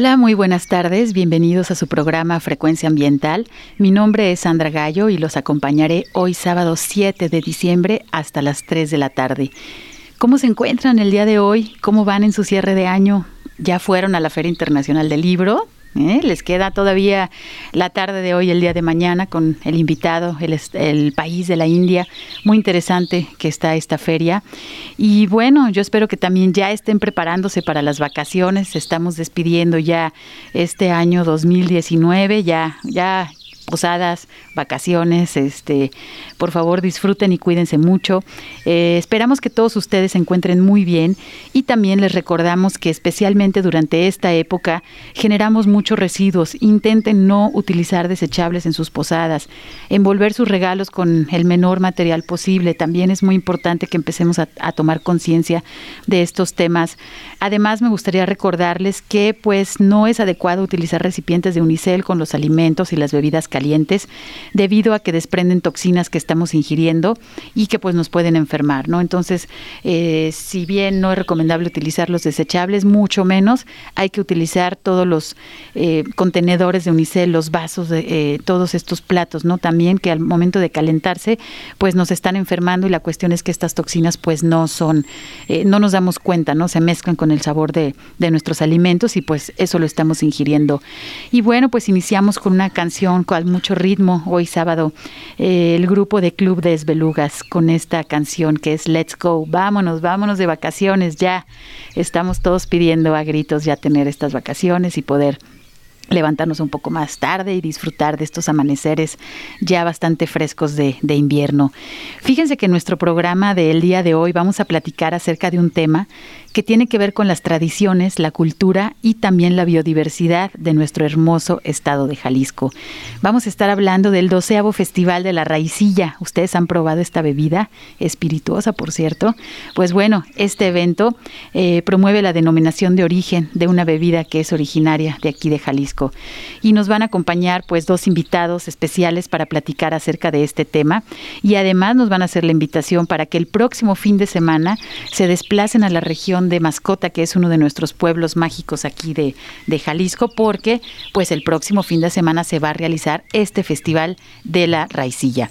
Hola, muy buenas tardes. Bienvenidos a su programa Frecuencia Ambiental. Mi nombre es Sandra Gallo y los acompañaré hoy sábado 7 de diciembre hasta las 3 de la tarde. ¿Cómo se encuentran el día de hoy? ¿Cómo van en su cierre de año? ¿Ya fueron a la Feria Internacional del Libro? ¿Eh? Les queda todavía la tarde de hoy, el día de mañana, con el invitado, el, el, país de la India. Muy interesante que está esta feria. Y bueno, yo espero que también ya estén preparándose para las vacaciones. Estamos despidiendo ya este año 2019, ya, ya posadas, vacaciones, este, por favor disfruten y cuídense mucho. Eh, esperamos que todos ustedes se encuentren muy bien y también les recordamos que especialmente durante esta época generamos muchos residuos. Intenten no utilizar desechables en sus posadas, envolver sus regalos con el menor material posible. También es muy importante que empecemos a, a tomar conciencia de estos temas. Además, me gustaría recordarles que pues no es adecuado utilizar recipientes de unicel con los alimentos y las bebidas calientes debido a que desprenden toxinas que estamos ingiriendo y que pues nos pueden enfermar, ¿no? Entonces, eh, si bien no es recomendable utilizar los desechables, mucho menos hay que utilizar todos los eh, contenedores de unicel, los vasos, de, eh, todos estos platos, ¿no? También que al momento de calentarse, pues nos están enfermando y la cuestión es que estas toxinas pues no son, no nos damos cuenta, ¿no? Se mezclan con el sabor de, de nuestros alimentos y pues eso lo estamos ingiriendo. Y bueno, pues iniciamos con una canción mucho ritmo hoy sábado eh, el grupo de Club de Esbelugas con esta canción que es Let's Go. Vámonos, vámonos de vacaciones ya. Estamos todos pidiendo a gritos ya tener estas vacaciones y poder levantarnos un poco más tarde y disfrutar de estos amaneceres ya bastante frescos de, invierno. Fíjense que en nuestro programa del día de hoy vamos a platicar acerca de un tema que tiene que ver con las tradiciones, la cultura y también la biodiversidad de nuestro hermoso estado de Jalisco. Vamos a estar hablando del doceavo Festival de la Raicilla. ¿Ustedes han probado esta bebida espirituosa, por cierto? Pues bueno, este evento eh, promueve la denominación de origen de una bebida que es originaria de aquí de Jalisco. Y nos van a acompañar pues dos invitados especiales para platicar acerca de este tema y además nos van a hacer la invitación para que el próximo fin de semana se desplacen a la región de Mascota, que es uno de nuestros pueblos mágicos aquí de, de Jalisco, porque pues el próximo fin de semana se va a realizar este Festival de la Raicilla.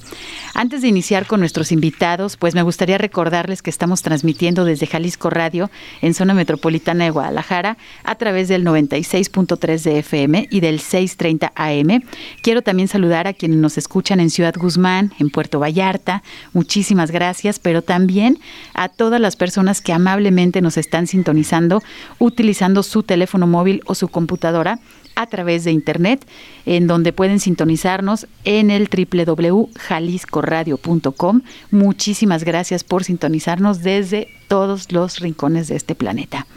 Antes de iniciar con nuestros invitados, pues me gustaría recordarles que estamos transmitiendo desde Jalisco Radio en zona metropolitana de Guadalajara a través del 96.3 de FM y del 630 AM. Quiero también saludar a quienes nos escuchan en Ciudad Guzmán, en Puerto Vallarta. Muchísimas gracias, pero también a todas las personas que amablemente nos están sintonizando utilizando su teléfono móvil o su computadora a través de internet, en donde pueden sintonizarnos en el www.jaliscoradio.com. Muchísimas gracias por sintonizarnos desde todos los rincones de este planeta.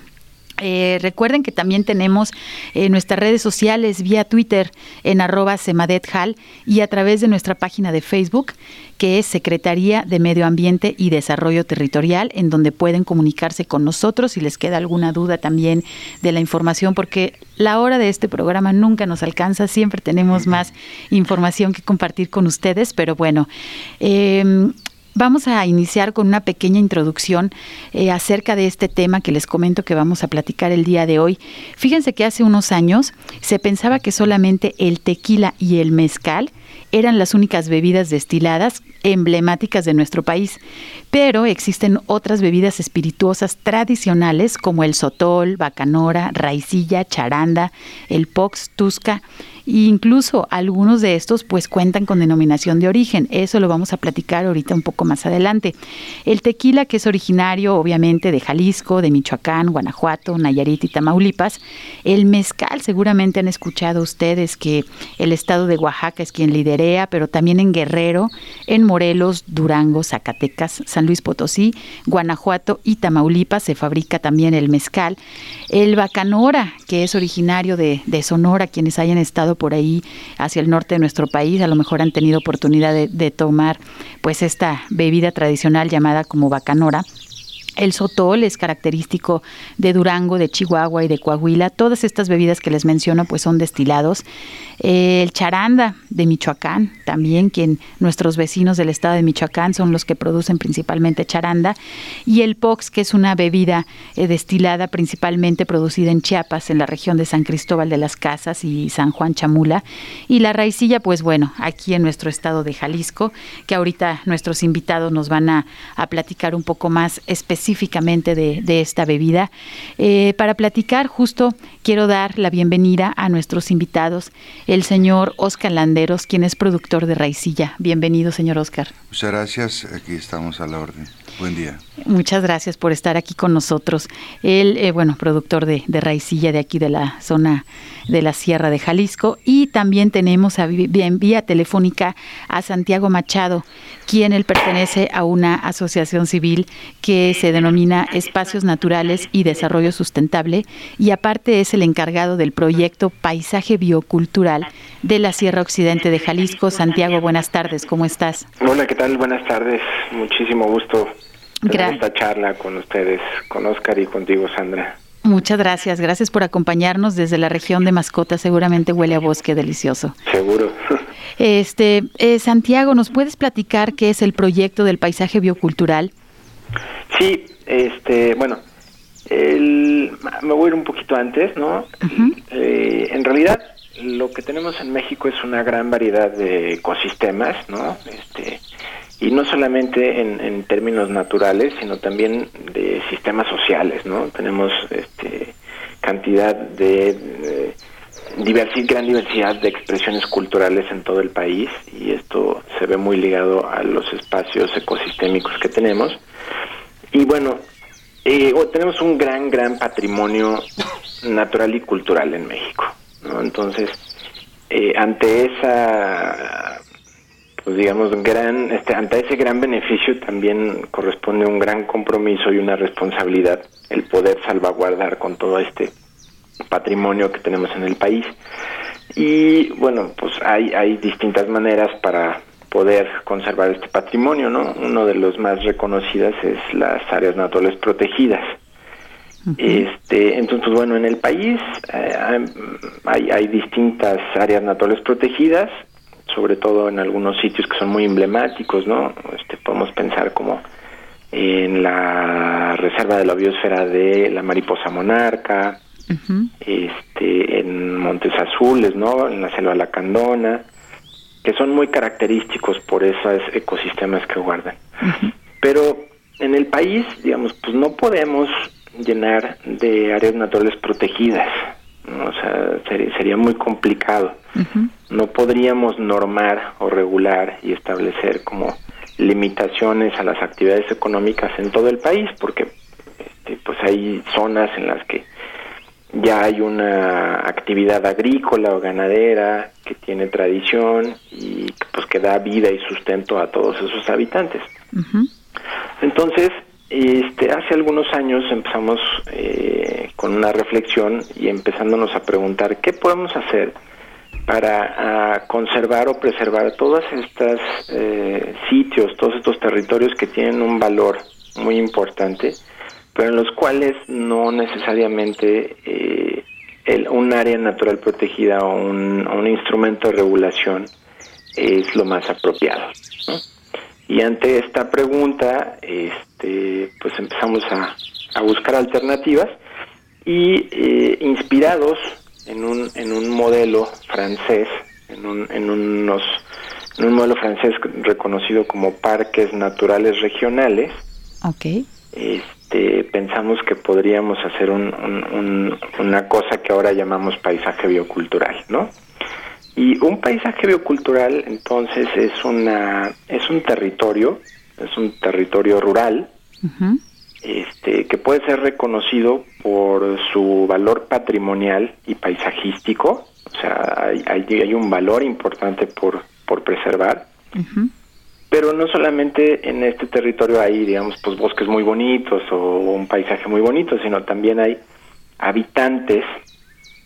Eh, recuerden que también tenemos eh, nuestras redes sociales vía Twitter en arroba semadethal y a través de nuestra página de Facebook que es Secretaría de Medio Ambiente y Desarrollo Territorial, en donde pueden comunicarse con nosotros si les queda alguna duda también de la información, porque la hora de este programa nunca nos alcanza, siempre tenemos más información que compartir con ustedes, pero bueno, eh, Vamos a iniciar con una pequeña introducción eh, acerca de este tema que les comento que vamos a platicar el día de hoy. Fíjense que hace unos años se pensaba que solamente el tequila y el mezcal eran las únicas bebidas destiladas emblemáticas de nuestro país, pero existen otras bebidas espirituosas tradicionales como el sotol, bacanora, raicilla, charanda, el pox, tusca incluso algunos de estos pues cuentan con denominación de origen. Eso lo vamos a platicar ahorita un poco más adelante. El tequila que es originario obviamente de Jalisco, de Michoacán, Guanajuato, Nayarit y Tamaulipas. El mezcal seguramente han escuchado ustedes que el estado de Oaxaca es quien liderea, pero también en Guerrero, en Morelos, Durango, Zacatecas, San Luis Potosí, Guanajuato y Tamaulipas se fabrica también el mezcal. El bacanora, que es originario de, de Sonora, quienes hayan estado por ahí hacia el norte de nuestro país, a lo mejor han tenido oportunidad de, de tomar pues esta bebida tradicional llamada como bacanora El sotol es característico de Durango, de Chihuahua y de Coahuila. Todas estas bebidas que les menciono pues son destilados. El charanda de Michoacán, también quien nuestros vecinos del estado de Michoacán son los que producen principalmente charanda. Y el pox, que es una bebida eh, destilada principalmente producida en Chiapas, en la región de San Cristóbal de las Casas y San Juan Chamula. Y la raicilla, pues bueno, aquí en nuestro estado de Jalisco, que ahorita nuestros invitados nos van a, a platicar un poco más específicamente específicamente de, esta bebida. Eh, para platicar, justo quiero dar la bienvenida a nuestros invitados, el señor Oscar Landeros, quien es productor de Raicilla. Bienvenido, señor Oscar. Muchas gracias, aquí estamos a la orden. Buen día. Muchas gracias por estar aquí con nosotros. Él, eh, bueno, productor de, de Raicilla de aquí de la zona de la Sierra de Jalisco. Y también tenemos a, en vía telefónica a Santiago Machado, quien él pertenece a una asociación civil que se denomina Espacios Naturales y Desarrollo Sustentable y aparte es el encargado del proyecto Paisaje Biocultural de la Sierra Occidente de Jalisco. Santiago, buenas tardes, ¿cómo estás? Hola, ¿qué tal? Buenas tardes, muchísimo gusto tener esta charla con ustedes, con Oscar y contigo, Sandra. Muchas gracias, gracias por acompañarnos desde la región de Mascota, seguramente huele a bosque delicioso. Seguro. Este, eh, Santiago, ¿nos puedes platicar qué es el proyecto del paisaje biocultural? Sí, este, bueno, el, me voy a ir un poquito antes, ¿no? Eh, en realidad, lo que tenemos en México es una gran variedad de ecosistemas, ¿no? Este, y no solamente en, términos naturales, sino también de sistemas sociales, ¿no? Tenemos este, cantidad de, gran diversidad de expresiones culturales en todo el país y esto se ve muy ligado a los espacios ecosistémicos que tenemos. Y bueno, eh, tenemos un gran, gran patrimonio natural y cultural en México, ¿no? Entonces, eh, ante esa pues digamos, gran, este, ante ese gran beneficio también corresponde un gran compromiso y una responsabilidad el poder salvaguardar con todo este patrimonio que tenemos en el país. Y bueno, pues hay, hay distintas maneras para poder conservar este patrimonio, ¿no? Uno de los más reconocidas es las áreas naturales protegidas. Este, entonces, pues, bueno, en el país eh, hay, hay distintas áreas naturales protegidas sobre todo en algunos sitios que son muy emblemáticos, ¿no? Este, podemos pensar como en la reserva de la biosfera de la mariposa monarca, este, en Montes Azules, ¿no? En la selva lacandona, que son muy característicos por esos ecosistemas que guardan. Pero en el país, digamos, pues no podemos llenar de áreas naturales protegidas, o sea, sería, muy complicado. No podríamos normar o regular y establecer como limitaciones a las actividades económicas en todo el país, porque este, pues hay zonas en las que ya hay una actividad agrícola o ganadera que tiene tradición y pues que da vida y sustento a todos esos habitantes. Entonces, este, hace algunos años empezamos eh, con una reflexión y empezándonos a preguntar qué podemos hacer para conservar o preservar todos estos eh, sitios, todos estos territorios que tienen un valor muy importante, pero en los cuales no necesariamente eh, un área natural protegida o un, un, instrumento de regulación es lo más apropiado. Y ante esta pregunta, este, pues empezamos a, buscar alternativas y eh, inspirados en un, en un modelo francés, en un, en unos, en un modelo francés reconocido como parques naturales regionales. Okay. Este, pensamos que podríamos hacer un, una cosa que ahora llamamos paisaje biocultural, ¿no? Y un paisaje biocultural, entonces, es una es un territorio, es un territorio rural, este, que puede ser reconocido por su valor patrimonial y paisajístico, o sea, hay, hay, un valor importante por, por preservar. Pero no solamente en este territorio hay, digamos, pues bosques muy bonitos o un paisaje muy bonito, sino también hay habitantes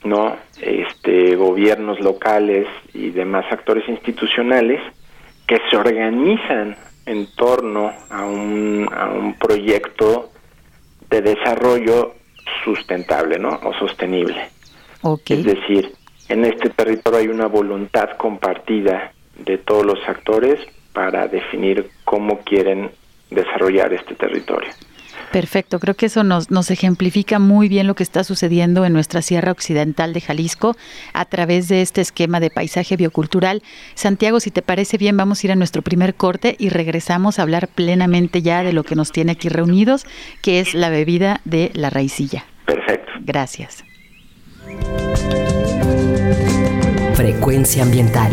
no este gobiernos locales y demás actores institucionales que se organizan en torno a un, a un proyecto de desarrollo sustentable, ¿no? O sostenible. Es decir, en este territorio hay una voluntad compartida de todos los actores para definir cómo quieren desarrollar este territorio. Perfecto, creo que eso nos, nos ejemplifica muy bien lo que está sucediendo en nuestra Sierra Occidental de Jalisco a través de este esquema de paisaje biocultural. Santiago, si te parece bien, vamos a ir a nuestro primer corte y regresamos a hablar plenamente ya de lo que nos tiene aquí reunidos, que es la bebida de la raicilla. Perfecto. Gracias. Frecuencia ambiental.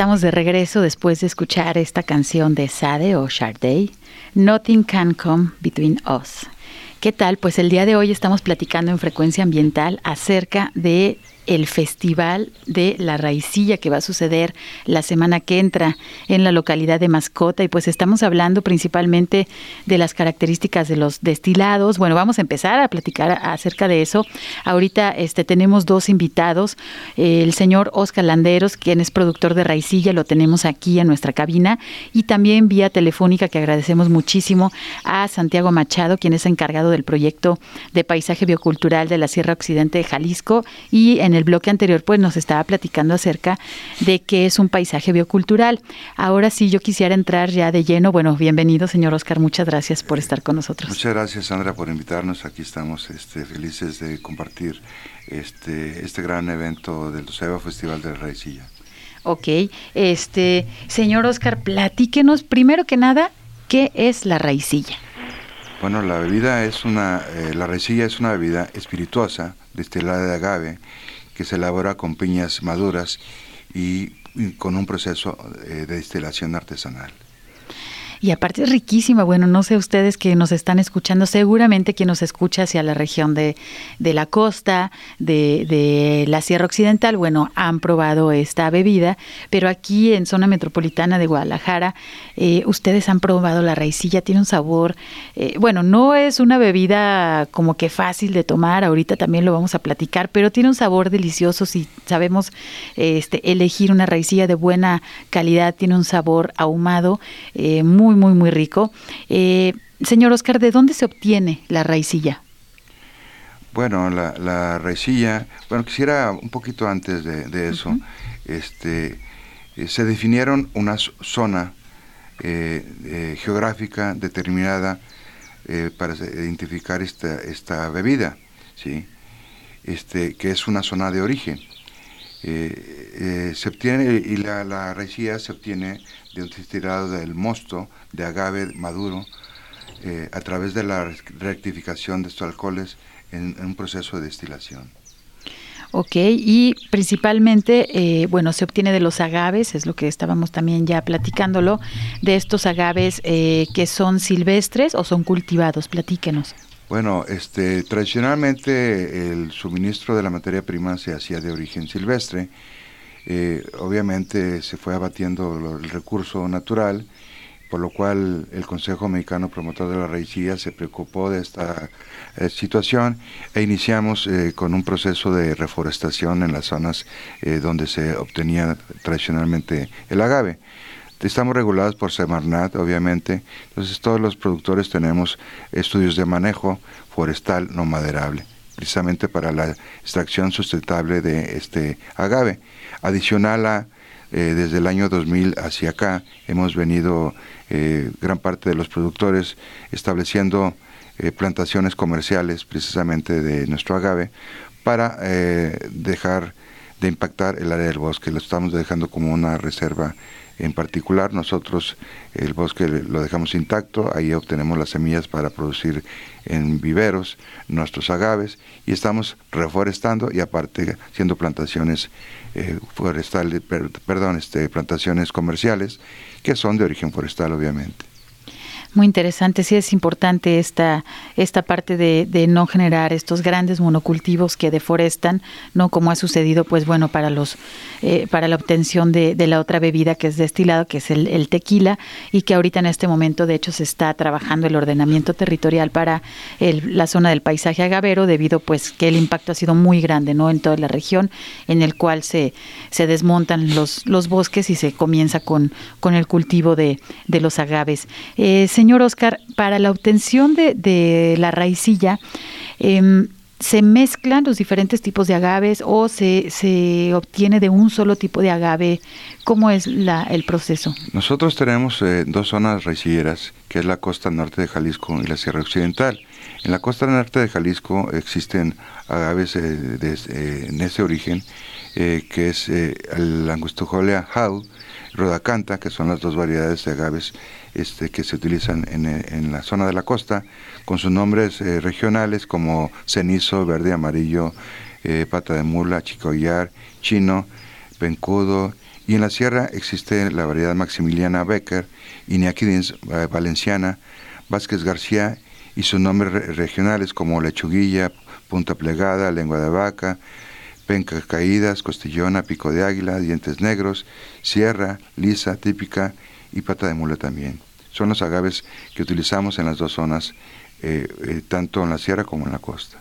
Estamos de regreso después de escuchar esta canción de Sade o Sharday, Nothing Can Come Between Us. ¿Qué tal? Pues el día de hoy estamos platicando en frecuencia ambiental acerca de el Festival de la Raicilla que va a suceder la semana que entra en la localidad de Mascota y pues estamos hablando principalmente de las características de los destilados. Bueno, vamos a empezar a platicar acerca de eso. Ahorita este tenemos dos invitados, el señor Oscar Landeros, quien es productor de Raicilla, lo tenemos aquí en nuestra cabina y también vía telefónica que agradecemos muchísimo a Santiago Machado, quien es encargado del proyecto de paisaje biocultural de la Sierra Occidente de Jalisco y el el bloque anterior pues nos estaba platicando acerca de qué es un paisaje biocultural. Ahora sí yo quisiera entrar ya de lleno. Bueno, bienvenido señor Oscar, muchas gracias por estar con nosotros. Muchas gracias Sandra por invitarnos. Aquí estamos este, felices de compartir este, este gran evento del Luceba Festival de la Raicilla. Ok, este, señor Oscar, platíquenos primero que nada, ¿qué es la raicilla? Bueno, la bebida es una, eh, la raicilla es una bebida espirituosa destilada de agave que se elabora con piñas maduras y, con un proceso eh, de destilación artesanal. Y aparte es riquísima. Bueno, no sé ustedes que nos están escuchando, seguramente quien nos escucha hacia la región de, de la costa, de, de, la Sierra Occidental, bueno, han probado esta bebida, pero aquí en zona metropolitana de Guadalajara, eh, ustedes han probado la raicilla, tiene un sabor, eh, bueno, no es una bebida como que fácil de tomar, ahorita también lo vamos a platicar, pero tiene un sabor delicioso si sabemos este, elegir una raicilla de buena calidad, tiene un sabor ahumado, eh, muy muy, muy, muy rico. Eh, señor Oscar, ¿de dónde se obtiene la raicilla? Bueno, la, la raicilla, bueno, quisiera un poquito antes de, eso, este, eh, se definieron una zona eh, geográfica determinada para identificar esta, esta bebida, ¿sí? este, que es una zona de origen. se obtiene, y la, la raicilla se obtiene de un destilado del mosto de agave maduro eh, a través de la rectificación de estos alcoholes en, un proceso de destilación. Ok, y principalmente, eh, bueno, se obtiene de los agaves, es lo que estábamos también ya platicándolo, de estos agaves eh, que son silvestres o son cultivados, platíquenos. Bueno, este, tradicionalmente el suministro de la materia prima se hacía de origen silvestre, obviamente se fue abatiendo el recurso natural por lo cual el Consejo Mexicano Promotor de la Raicilla se preocupó de esta eh, situación e iniciamos eh, con un proceso de reforestación en las zonas eh, donde se obtenía tradicionalmente el agave. Estamos regulados por Semarnat, obviamente, entonces todos los productores tenemos estudios de manejo forestal no maderable, precisamente para la extracción sustentable de este agave. Adicional a eh, desde el año 2000 hacia acá hemos venido eh, gran parte de los productores estableciendo eh, plantaciones comerciales precisamente de nuestro agave para dejar de impactar el área del bosque. Lo estamos dejando como una reserva en particular. Nosotros el bosque lo dejamos intacto, ahí obtenemos las semillas para producir en viveros nuestros agaves y estamos reforestando y aparte haciendo plantaciones eh, forestales, perdón, este, plantaciones comerciales que son de origen forestal obviamente. Muy interesante, sí es importante esta, esta parte de, de, no generar estos grandes monocultivos que deforestan, no como ha sucedido, pues bueno, para los eh, para la obtención de, de, la otra bebida que es destilado, que es el, el, tequila, y que ahorita en este momento, de hecho, se está trabajando el ordenamiento territorial para el, la zona del paisaje agavero, debido pues que el impacto ha sido muy grande, ¿no? En toda la región, en el cual se, se desmontan los, los bosques y se comienza con, con el cultivo de, de los agaves. Eh, señor Oscar, para la obtención de, de la raicilla, eh, ¿se mezclan los diferentes tipos de agaves o se, se, obtiene de un solo tipo de agave? ¿Cómo es la, el proceso? Nosotros tenemos eh, dos zonas raicilleras, que es la costa norte de Jalisco y la Sierra Occidental. En la costa norte de Jalisco existen agaves eh, de, eh, en ese origen, que es el Angustijolia Hau, Rodacanta, que son las dos variedades de agaves este, que se utilizan en, en, la zona de la costa, con sus nombres eh, regionales como cenizo, verde, amarillo, eh, pata de mula, chicoyar, chino, pencudo, y en la sierra existe la variedad maximiliana Becker, Iñakidins eh, valenciana, Vázquez García, y sus nombres regionales como lechuguilla, punta plegada, lengua de vaca, penca caídas, costillona, pico de águila, dientes negros, sierra, lisa, típica y pata de mula también. Son los agaves que utilizamos en las dos zonas, eh, eh, tanto en la sierra como en la costa.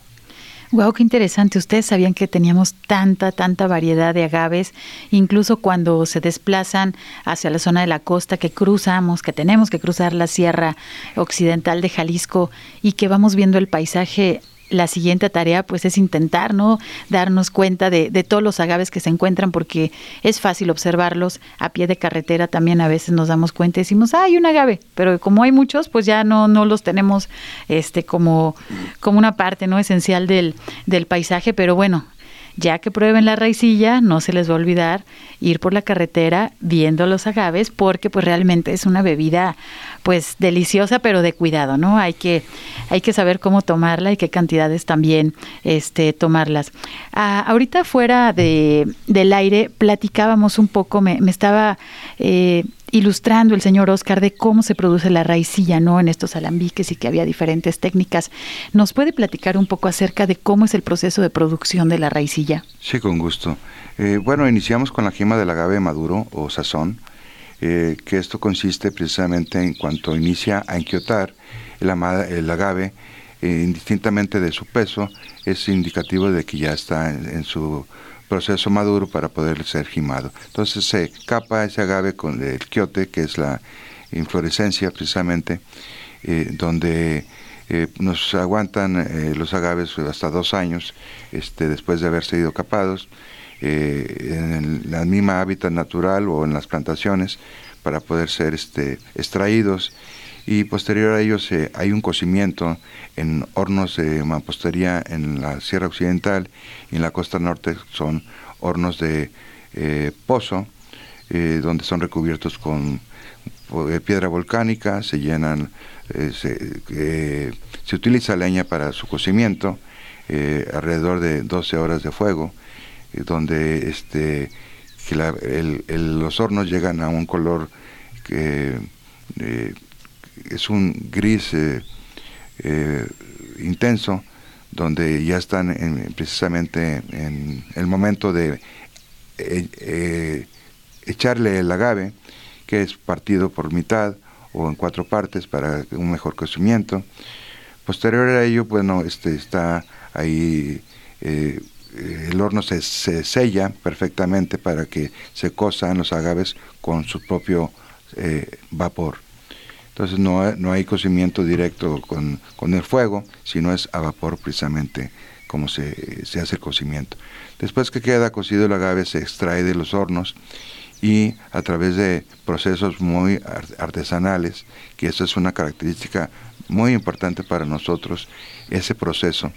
Wow, qué interesante. Ustedes sabían que teníamos tanta, tanta variedad de agaves, incluso cuando se desplazan hacia la zona de la costa, que cruzamos, que tenemos que cruzar la sierra occidental de Jalisco y que vamos viendo el paisaje la siguiente tarea pues es intentar no darnos cuenta de, todos los agaves que se encuentran porque es fácil observarlos a pie de carretera. También a veces nos damos cuenta y decimos ah, hay un agave pero como hay muchos pues ya no no los tenemos este como como una parte no esencial del del paisaje. Pero bueno ya que prueben la raicilla, no se les va a olvidar ir por la carretera viendo los agaves porque pues realmente es una bebida pues deliciosa pero de cuidado, ¿no? Hay que hay que saber cómo tomarla y qué cantidades también este tomarlas. Ah, ahorita fuera de, del aire platicábamos un poco, me, me estaba eh, ilustrando el señor Oscar de cómo se produce la raicilla, ¿no? En estos alambiques y que había diferentes técnicas. ¿Nos puede platicar un poco acerca de cómo es el proceso de producción de la raicilla? Sí, con gusto. Eh, bueno, iniciamos con la gema del agave maduro o sazón, eh, que esto consiste precisamente en cuanto inicia a enquiotar el, agave, eh, indistintamente de su peso, es indicativo de que ya está en su proceso maduro para poder ser gimado. Entonces se capa ese agave con el quiote, que es la inflorescencia precisamente, eh, donde eh, nos aguantan eh, los agaves hasta dos años este, después de haber sido capados, en la misma hábitat natural o en las plantaciones para poder ser este, extraídos y posterior a ellos hay un cocimiento en hornos de mampostería en la Sierra Occidental y en la costa norte son hornos de eh, pozo, eh, donde son recubiertos con eh, piedra volcánica, se llenan, se, utiliza leña para su cocimiento, alrededor de 12 horas de fuego, donde este, que la, el, los hornos llegan a un color que es un gris eh, eh, intenso, donde ya están en, precisamente en el momento de eh, echarle el agave, que es partido por mitad o en cuatro partes para un mejor cocimiento. Posterior a ello, bueno, este está ahí el horno se, se, sella perfectamente para que se cosan los agaves con su propio vapor. Entonces no, no hay cocimiento directo con, con, el fuego, sino es a vapor precisamente como se, se, hace el cocimiento. Después que queda cocido el agave se extrae de los hornos y a través de procesos muy artesanales, que eso es una característica muy importante para nosotros, ese proceso,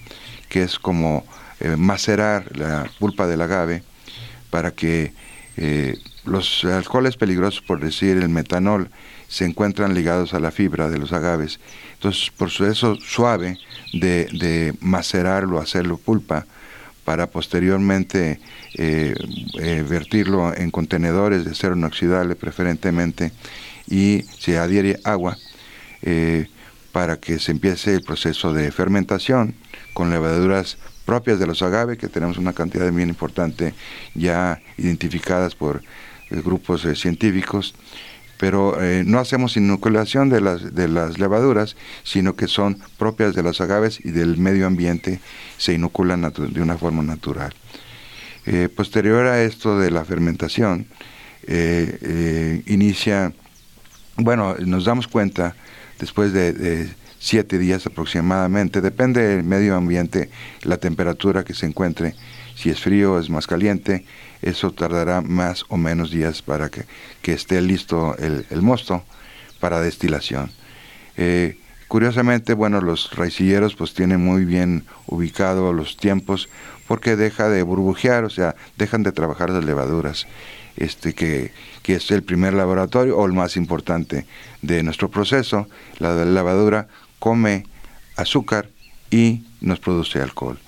que es como eh, macerar la pulpa del agave para que eh, los alcoholes peligrosos, por decir el metanol, se encuentran ligados a la fibra de los agaves. Entonces, por eso suave de, de macerarlo, hacerlo pulpa, para posteriormente eh, eh, vertirlo en contenedores de acero inoxidable preferentemente y se adhiere agua, eh, para que se empiece el proceso de fermentación con levaduras propias de los agave, que tenemos una cantidad bien importante ya identificadas por grupos científicos, pero no hacemos inoculación de las, de las levaduras, sino que son propias de los agaves y del medio ambiente, se inoculan de una forma natural. posterior a esto de la fermentación, inicia bueno, nos damos cuenta después de, siete días aproximadamente, depende del medio ambiente, la temperatura que se encuentre, si es frío es más caliente, eso tardará más o menos días para que, esté listo el, mosto para destilación. Eh, curiosamente, bueno, los raicilleros pues tienen muy bien ubicados los tiempos porque deja de burbujear, o sea, dejan de trabajar las levaduras este, que, es el primer laboratorio o el más importante de nuestro proceso. La lavadura come azúcar y nos produce alcohol.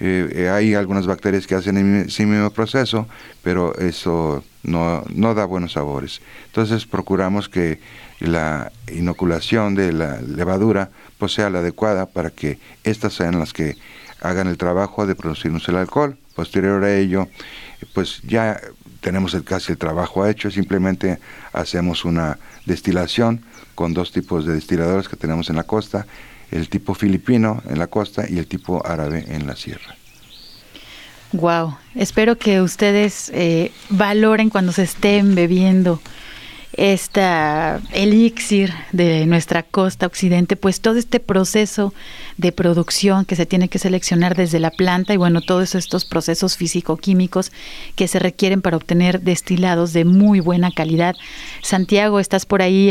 Eh, eh, hay algunas bacterias que hacen ese mismo proceso, pero eso no, no da buenos sabores. Entonces procuramos que la inoculación de la levadura pues, sea la adecuada para que estas sean las que hagan el trabajo de producirnos el alcohol. Posterior a ello, pues ya tenemos el, casi el trabajo hecho, simplemente hacemos una destilación con dos tipos de destiladores que tenemos en la costa, el tipo filipino en la costa y el tipo árabe en la sierra. Wow, espero que ustedes eh, valoren cuando se estén bebiendo esta elixir de nuestra costa occidente, pues todo este proceso de producción que se tiene que seleccionar desde la planta y bueno, todos estos procesos físico-químicos que se requieren para obtener destilados de muy buena calidad. Santiago, estás por ahí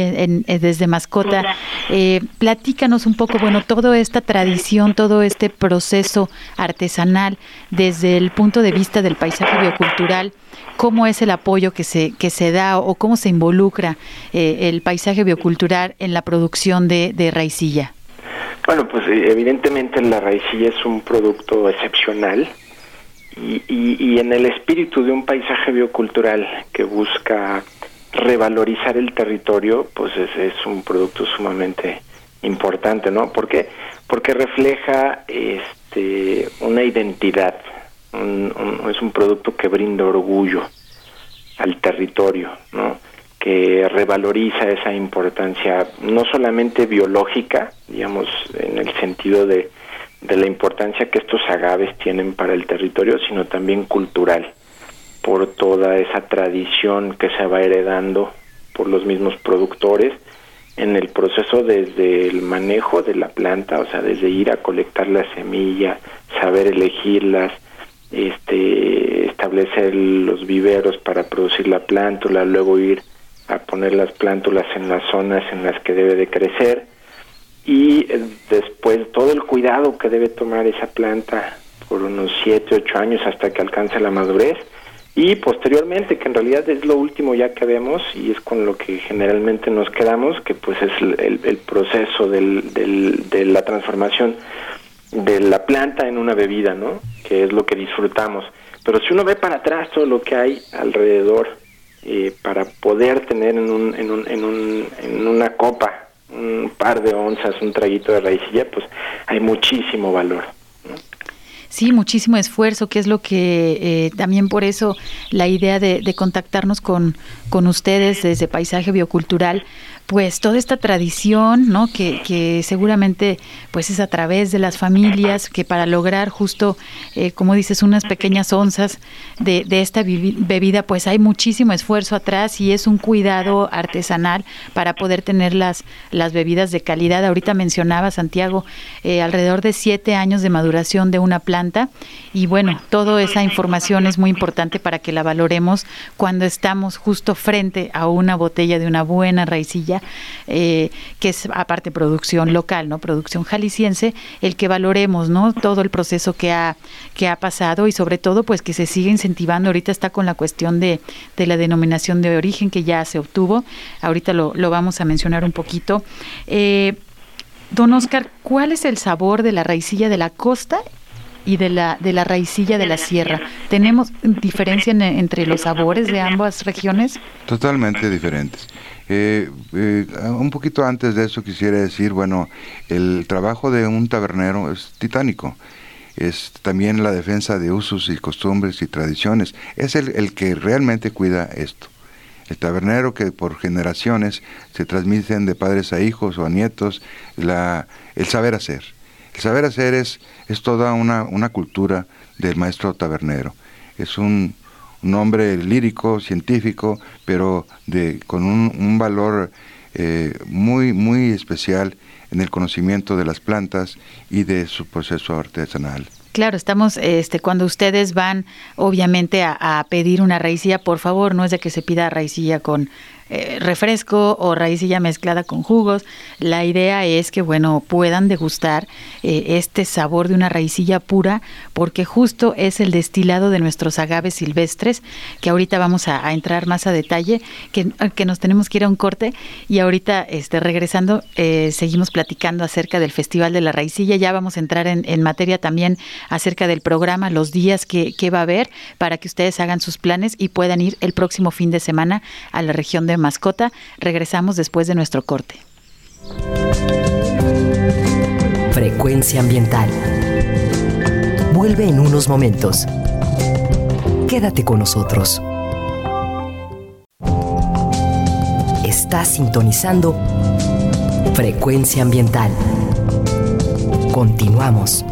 desde Mascota. Eh, platícanos un poco, bueno, toda esta tradición, todo este proceso artesanal desde el punto de vista del paisaje biocultural cómo es el apoyo que se, que se da o cómo se involucra eh, el paisaje biocultural en la producción de, raicilla. Bueno, pues eh, evidentemente la raicilla es un producto excepcional y, y, en el espíritu de un paisaje biocultural que busca revalorizar el territorio, pues es, es un producto sumamente importante, ¿no? ¿Por qué? Porque refleja este, una identidad, es un producto que brinda orgullo al territorio, ¿no? Que revaloriza esa importancia no solamente biológica, digamos, en el sentido de, de la importancia que estos agaves tienen para el territorio, sino también cultural, por toda esa tradición que se va heredando por los mismos productores en el proceso desde el manejo de la planta, o sea, desde ir a colectar la semilla, saber elegirlas, este, establecer los viveros para producir la plántula, luego ir a poner las plántulas en las zonas en las que debe de crecer y eh, después todo el cuidado que debe tomar esa planta por unos 7, 8 años hasta que alcance la madurez y posteriormente, que en realidad es lo último ya que vemos y es con lo que generalmente nos quedamos, que pues es el, el proceso del, de la transformación de la planta en una bebida, ¿no? Que es lo que disfrutamos. Pero si uno ve para atrás todo lo que hay alrededor eh, para poder tener en, un, en, un, en, un, en una copa un par de onzas, un traguito de raicilla, pues hay muchísimo valor. Sí, muchísimo esfuerzo, que es lo que eh, también por eso la idea de, de contactarnos con, con ustedes desde Paisaje Biocultural, pues toda esta tradición, ¿no? Que, que, seguramente pues es a través de las familias que para lograr justo, eh, como dices, unas pequeñas onzas de, esta bebida, pues hay muchísimo esfuerzo atrás y es un cuidado artesanal para poder tener las, las bebidas de calidad. Ahorita mencionaba, Santiago, eh, alrededor de siete años de maduración de una planta y bueno, toda esa información es muy importante para que la valoremos cuando estamos justo frente a una botella de una buena raicilla eh, que es aparte producción local, ¿no? Producción jalisciense, el que valoremos, ¿no? Todo el proceso que ha, que ha pasado y sobre todo, pues que se sigue incentivando. Ahorita está con la cuestión de, de la denominación de origen que ya se obtuvo. Ahorita lo, lo vamos a mencionar un poquito. Eh, don Oscar, ¿cuál es el sabor de la raicilla de la costa y de la, de la raicilla de la sierra. ¿Tenemos diferencia entre los sabores de ambas regiones? Totalmente diferentes. Eh, eh, un poquito antes de eso quisiera decir, bueno, el trabajo de un tabernero es titánico. Es también la defensa de usos y costumbres y tradiciones. Es el, el que realmente cuida esto. El tabernero que por generaciones se transmiten de padres a hijos o a nietos la, el saber hacer. El saber hacer es, es toda una, una cultura del maestro tabernero. Es un, un hombre lírico, científico, pero de, con un, valor eh, muy, muy especial en el conocimiento de las plantas y de su proceso artesanal. Claro, estamos, este, cuando ustedes van, obviamente, a, a, pedir una raicilla, por favor, no es de que se pida raicilla con eh, refresco o raicilla mezclada con jugos. La idea es que, bueno, puedan degustar eh, este sabor de una raicilla pura, porque justo es el destilado de nuestros agaves silvestres, que ahorita vamos a, entrar más a detalle, que, que, nos tenemos que ir a un corte y ahorita, este, regresando, eh, seguimos platicando acerca del Festival de la Raicilla. Ya vamos a entrar en, en materia también acerca del programa, los días que, que va a haber, para que ustedes hagan sus planes y puedan ir el próximo fin de semana a la región de mascota. Regresamos después de nuestro corte. Frecuencia ambiental. Vuelve en unos momentos. Quédate con nosotros. Estás sintonizando Frecuencia ambiental. Continuamos.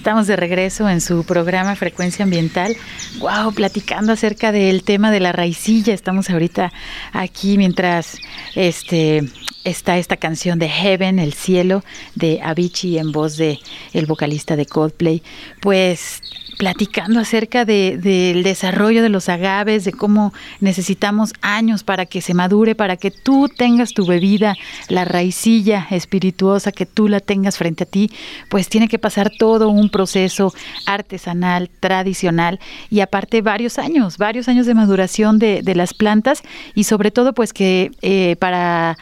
Estamos de regreso en su programa Frecuencia Ambiental. Wow, platicando acerca del tema de la raicilla. Estamos ahorita aquí mientras este está esta canción de Heaven, el cielo de Avicii en voz de el vocalista de Coldplay. Pues platicando acerca del desarrollo de los agaves, de cómo necesitamos años para que se madure, para que tú tengas tu bebida, la raicilla espirituosa, que tú la tengas frente a ti, pues tiene que pasar todo un proceso artesanal, tradicional y aparte varios años, varios años de maduración de, las plantas y sobre todo pues que eh, para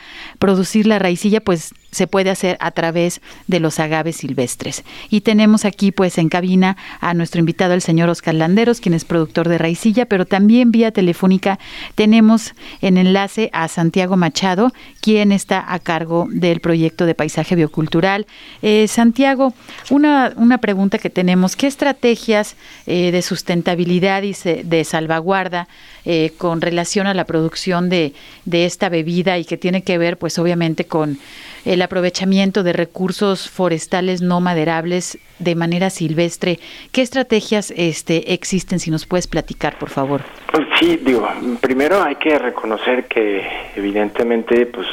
producir la raicilla pues se puede hacer a través de los agaves silvestres. Y tenemos aquí pues en cabina a nuestro invitado el señor Oscar Landeros, quien es productor de Raicilla, pero también vía telefónica tenemos en enlace a Santiago Machado, quien está a cargo del proyecto de paisaje biocultural. Eh, Santiago, una, una pregunta que tenemos, ¿qué estrategias eh, de sustentabilidad y de salvaguarda eh, con relación a la producción de, de esta bebida y que tiene que ver pues obviamente con el aprovechamiento de recursos forestales no maderables de manera silvestre. ¿Qué estrategias este, existen? Si nos puedes platicar, por favor. Pues sí, digo, primero hay que reconocer que evidentemente pues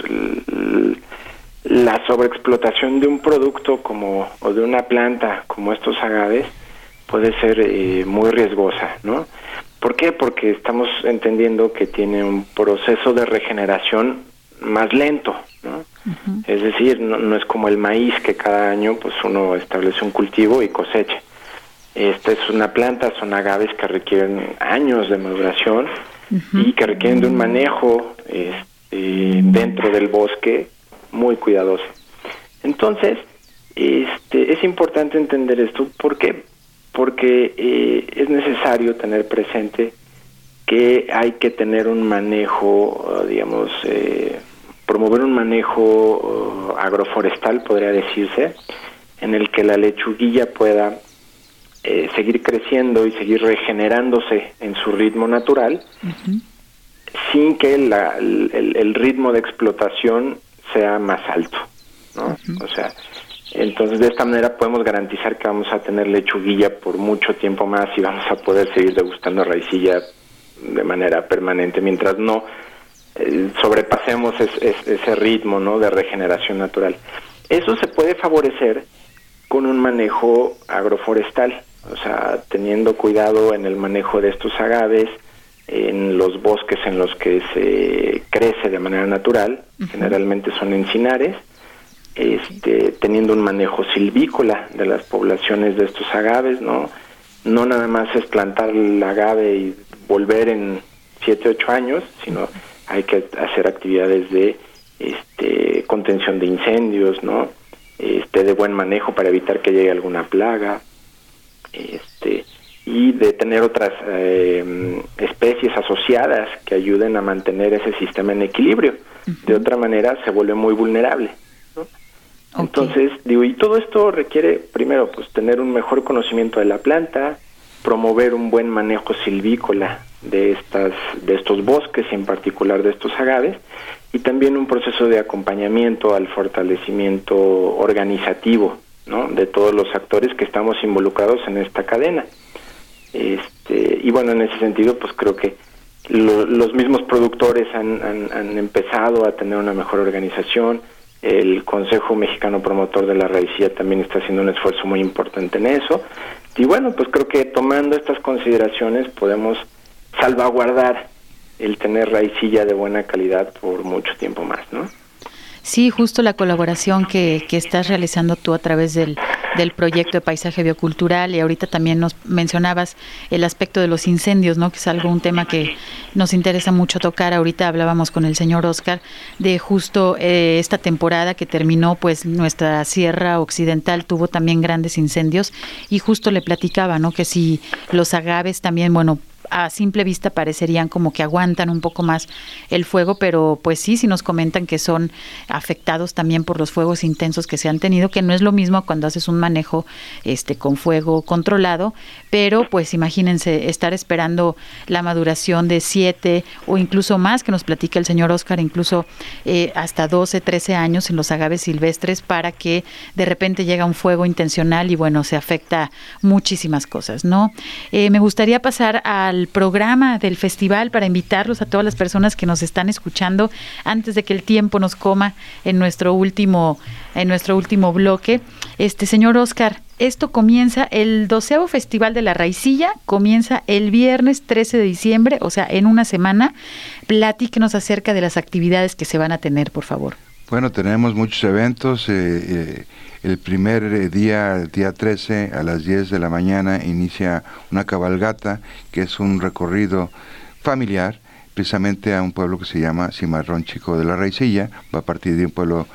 la sobreexplotación de un producto como o de una planta como estos agaves puede ser eh, muy riesgosa, ¿no? ¿Por qué? Porque estamos entendiendo que tiene un proceso de regeneración más lento, ¿no? Es decir, no, es como el maíz que cada año pues uno establece un cultivo y cosecha. Esta es una planta, son agaves que requieren años de maduración y que requieren de un manejo este, dentro del bosque muy cuidadoso. Entonces, este, es importante entender esto. ¿Por qué? Porque eh, es necesario tener presente que hay que tener un manejo, digamos, eh, promover un manejo uh, agroforestal, podría decirse, en el que la lechuguilla pueda eh, seguir creciendo y seguir regenerándose en su ritmo natural, sin que el, ritmo de explotación sea más alto. ¿no? O sea, entonces de esta manera podemos garantizar que vamos a tener lechuguilla por mucho tiempo más y vamos a poder seguir degustando raicilla de manera permanente, mientras no eh, sobrepasemos ese ritmo ¿no? de regeneración natural. Eso se puede favorecer con un manejo agroforestal, o sea, teniendo cuidado en el manejo de estos agaves, en los bosques en los que se crece de manera natural, generalmente son encinares, este, teniendo un manejo silvícola de las poblaciones de estos agaves, ¿no? No nada más es plantar el agave y volver en 7, 8 años, sino hay que hacer actividades de este, contención de incendios, ¿no? Este, de buen manejo para evitar que llegue alguna plaga, este, y de tener otras eh, especies asociadas que ayuden a mantener ese sistema en equilibrio. De otra manera se vuelve muy vulnerable. Entonces, digo, y todo esto requiere, primero, pues tener un mejor conocimiento de la planta, promover un buen manejo silvícola de estas de estos bosques y en particular de estos agaves y también un proceso de acompañamiento al fortalecimiento organizativo ¿no? de todos los actores que estamos involucrados en esta cadena este y bueno en ese sentido pues creo que los mismos productores han, han, empezado a tener una mejor organización el Consejo Mexicano Promotor de la Raicía también está haciendo un esfuerzo muy importante en eso y bueno pues creo que tomando estas consideraciones podemos salvaguardar el tener raicilla de buena calidad por mucho tiempo más, ¿no? Sí, justo la colaboración que, que estás realizando tú a través del, del proyecto de paisaje biocultural y ahorita también nos mencionabas el aspecto de los incendios, ¿no? Que es algo un tema que nos interesa mucho tocar. Ahorita hablábamos con el señor Oscar de justo eh, esta temporada que terminó, pues nuestra sierra occidental tuvo también grandes incendios y justo le platicaba, ¿no? Que si los agaves también, bueno, a simple vista parecerían como que aguantan un poco más el fuego, pero pues sí, si nos comentan que son afectados también por los fuegos intensos que se han tenido, que no es lo mismo cuando haces un manejo este con fuego controlado, pero pues imagínense estar esperando la maduración de siete o incluso más, que nos platica el señor Oscar, incluso eh, hasta 12, 13 años en los agaves silvestres para que de repente llega un fuego intencional y bueno, se afecta muchísimas cosas, ¿no? Eh, me gustaría pasar programa del festival para invitarlos a todas las personas que nos están escuchando antes de que el tiempo nos coma en nuestro último, en nuestro último bloque. Este señor Oscar, esto comienza el doceavo Festival de la Raicilla, comienza el viernes 13 de diciembre, o sea, en una semana. Platíquenos acerca de las actividades que se van a tener, por favor. Bueno, tenemos muchos eventos. Eh, eh, el primer eh, día, el día 13, a las 10 de la mañana, inicia una cabalgata, que es un recorrido familiar, precisamente a un pueblo que se llama Cimarrón Chico de la Raicilla. Va a partir de un pueblo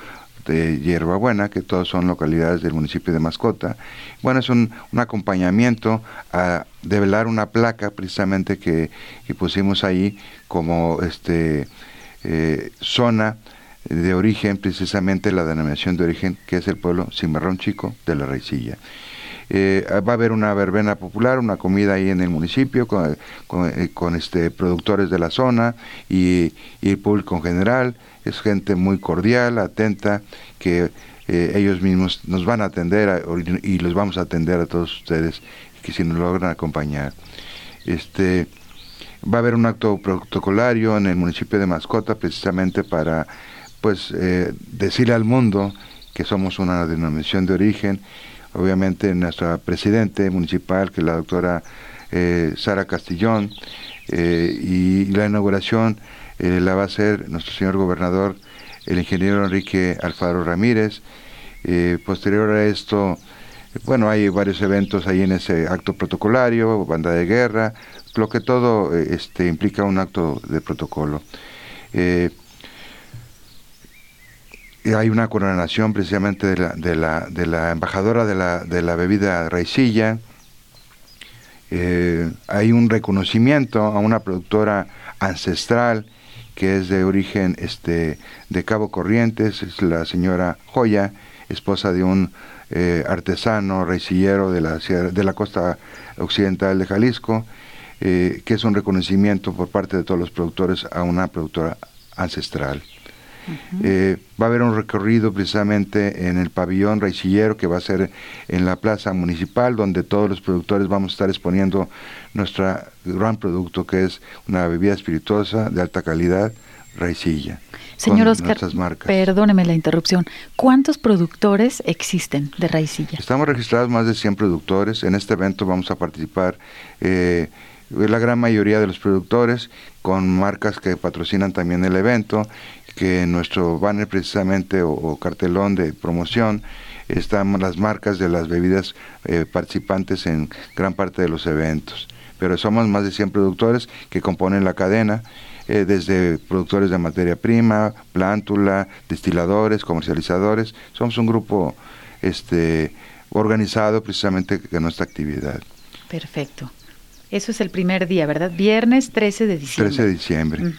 de Hierbabuena, que todos son localidades del municipio de Mascota. Bueno, es un, acompañamiento a develar una placa precisamente que, pusimos ahí como este zona de origen, precisamente la denominación de origen, que es el pueblo Cimarrón Chico de la Raicilla. Eh, va a haber una verbena popular, una comida ahí en el municipio con, eh, este, productores de la zona y, el público en general. Es gente muy cordial, atenta, que eh, ellos mismos nos van a atender y los vamos a atender a todos ustedes que si nos logran acompañar. Este, va a haber un acto protocolario en el municipio de Mascota precisamente para pues eh, decirle al mundo que somos una denominación de origen. Obviamente nuestra presidente municipal, que es la doctora eh, Sara Castillón, eh, y la inauguración la va a hacer nuestro señor gobernador, el ingeniero Enrique Alfaro Ramírez. posterior a esto, bueno, hay varios eventos ahí en ese acto protocolario, banda de guerra, lo que todo este, implica un acto de protocolo hay una coronación precisamente de la, de la, de la embajadora de la, de la bebida raicilla. Eh, hay un reconocimiento a una productora ancestral que es de origen este, de Cabo Corrientes, es la señora Joya, esposa de un eh, artesano raicillero de la, de la costa occidental de Jalisco, eh, que es un reconocimiento por parte de todos los productores a una productora ancestral. Eh, va a haber un recorrido precisamente en el pabellón raicillero que va a ser en la plaza municipal, donde todos los productores vamos a estar exponiendo nuestro gran producto, que es una bebida espirituosa de alta calidad, raicilla. Señor Oscar, perdóneme la interrupción. ¿Cuántos productores existen de raicilla? Estamos registrados más de 100 productores. En este evento vamos a participar eh, la gran mayoría de los productores con marcas que patrocinan también el evento que en nuestro banner precisamente o, cartelón de promoción están las marcas de las bebidas eh, participantes en gran parte de los eventos. Pero somos más de 100 productores que componen la cadena, eh, desde productores de materia prima, plántula, destiladores, comercializadores. Somos un grupo este, organizado precisamente en nuestra actividad. Perfecto. Eso es el primer día, ¿verdad? Viernes 13 de diciembre. 13 de diciembre.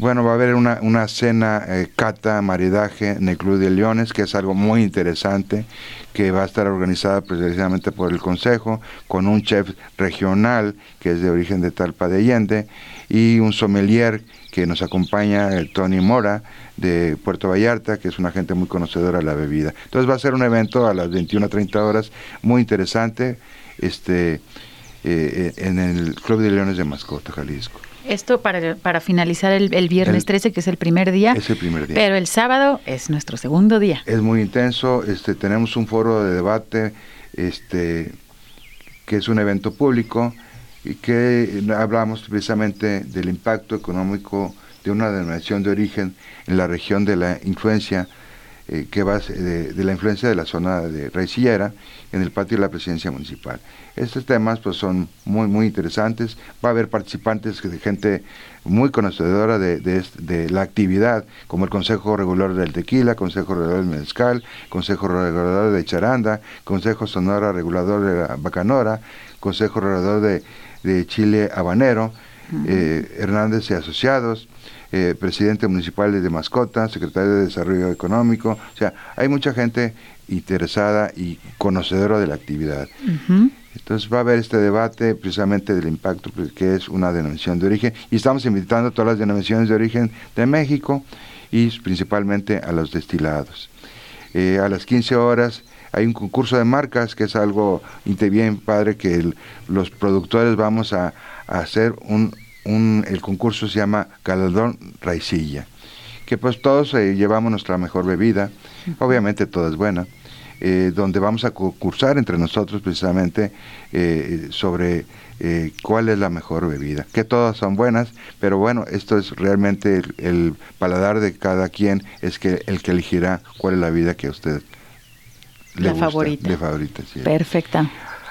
Bueno, va a haber una, una cena eh, cata, maridaje en el Club de Leones, que es algo muy interesante, que va a estar organizada precisamente por el Consejo, con un chef regional que es de origen de Talpa de Allende, y un sommelier que nos acompaña, el Tony Mora, de Puerto Vallarta, que es una gente muy conocedora de la bebida. Entonces va a ser un evento a las 21 a 30 horas muy interesante este, eh, eh, en el Club de Leones de Mascota, Jalisco. Esto para, para finalizar el, viernes 13, que es el primer día. Es el primer día. Pero el sábado es nuestro segundo día. Es muy intenso. Este, tenemos un foro de debate este, que es un evento público y que hablamos precisamente del impacto económico de una denominación de origen en la región de la influencia eh, que va de, de, la influencia de la zona de Raicillera en el patio de la presidencia municipal. Estos temas pues son muy muy interesantes, va a haber participantes de gente muy conocedora de, de, la actividad, como el Consejo Regulador del Tequila, Consejo Regulador del Mezcal, Consejo Regulador de Charanda, Consejo Sonora Regulador de la Bacanora, Consejo Regulador de, de Chile Habanero, eh, Hernández y Asociados, eh, presidente municipal de Mascota, secretario de Desarrollo Económico, o sea, hay mucha gente interesada y conocedora de la actividad. Entonces va a haber este debate precisamente del impacto que es una denominación de origen y estamos invitando a todas las denominaciones de origen de México y principalmente a los destilados. Eh, a las 15 horas hay un concurso de marcas que es algo bien padre que los productores vamos a, hacer un, el concurso se llama Galardón Raicilla, que pues todos eh, llevamos nuestra mejor bebida, obviamente toda es buena, eh, donde vamos a concursar entre nosotros precisamente eh, sobre cuál es la mejor bebida, que todas son buenas, pero bueno, esto es realmente el, paladar de cada quien, es que el que elegirá cuál es la vida que a usted le la gusta, favorita. favorita Perfecta.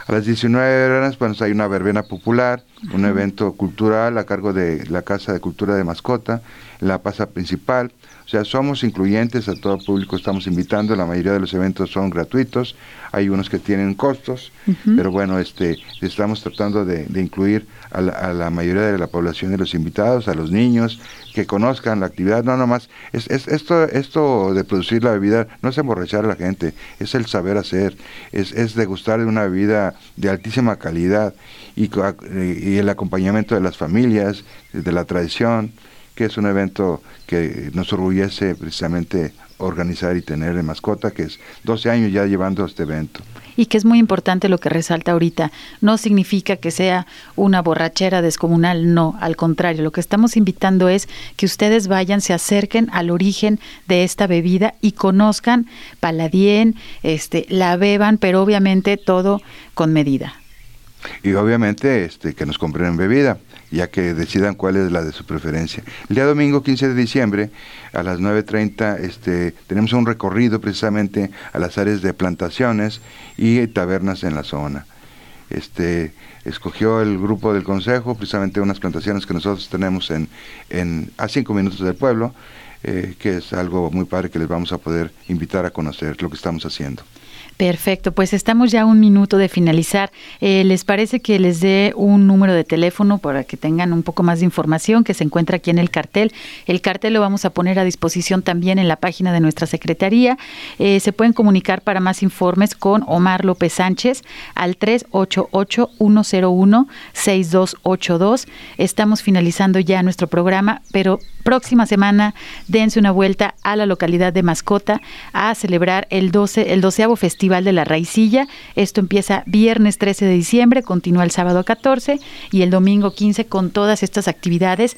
A las 19 horas pues, hay una verbena popular, un evento cultural a cargo de la Casa de Cultura de Mascota, la plaza principal. O sea, somos incluyentes a todo público, estamos invitando, la mayoría de los eventos son gratuitos, hay unos que tienen costos, pero bueno, este, estamos tratando de, incluir a la, mayoría de la población de los invitados, a los niños, que conozcan la actividad, no nomás, es, es, esto, esto de producir la bebida no es emborrachar a la gente, es el saber hacer, es, es degustar de una bebida de altísima calidad y, y el acompañamiento de las familias, de la tradición, que es un evento que nos orgullece precisamente organizar y tener en mascota, que es 12 años ya llevando este evento. Y que es muy importante lo que resalta ahorita. No significa que sea una borrachera descomunal, no, al contrario, lo que estamos invitando es que ustedes vayan, se acerquen al origen de esta bebida y conozcan paladien, este, la beban, pero obviamente todo con medida. Y obviamente este, que nos compren bebida ya que decidan cuál es la de su preferencia. El día domingo 15 de diciembre a las 9.30 este, tenemos un recorrido precisamente a las áreas de plantaciones y tabernas en la zona. Este, escogió el grupo del consejo precisamente unas plantaciones que nosotros tenemos en, a cinco minutos del pueblo, eh, que es algo muy padre que les vamos a poder invitar a conocer lo que estamos haciendo. Perfecto, pues estamos ya un minuto de finalizar. Eh, ¿Les parece que les dé un número de teléfono para que tengan un poco más de información que se encuentra aquí en el cartel? El cartel lo vamos a poner a disposición también en la página de nuestra Secretaría. Eh, se pueden comunicar para más informes con Omar López Sánchez al 388-101-6282. Estamos finalizando ya nuestro programa, pero próxima semana dense una vuelta a la localidad de Mascota a celebrar el 12, el doceavo Festival de la Raicilla. Esto empieza viernes 13 de diciembre, continúa el sábado 14 y el domingo 15 con todas estas actividades.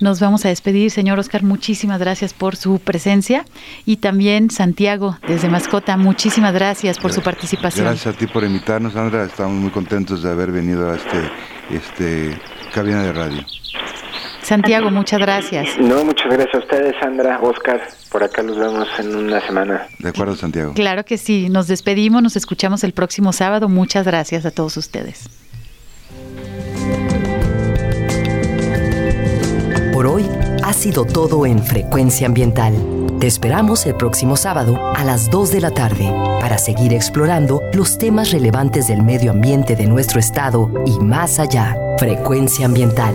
Nos vamos a despedir, señor Oscar, muchísimas gracias por su presencia y también Santiago desde Mascota, muchísimas gracias por su participación. Gracias a ti por invitarnos, Sandra, estamos muy contentos de haber venido a este, este cabina de radio. Santiago, muchas gracias. No, muchas gracias a ustedes, Sandra, Oscar. Por acá nos vemos en una semana. De acuerdo, Santiago. Claro que sí. Nos despedimos, nos escuchamos el próximo sábado. Muchas gracias a todos ustedes. Por hoy ha sido todo en Frecuencia Ambiental. Te esperamos el próximo sábado a las 2 de la tarde para seguir explorando los temas relevantes del medio ambiente de nuestro estado y más allá. Frecuencia Ambiental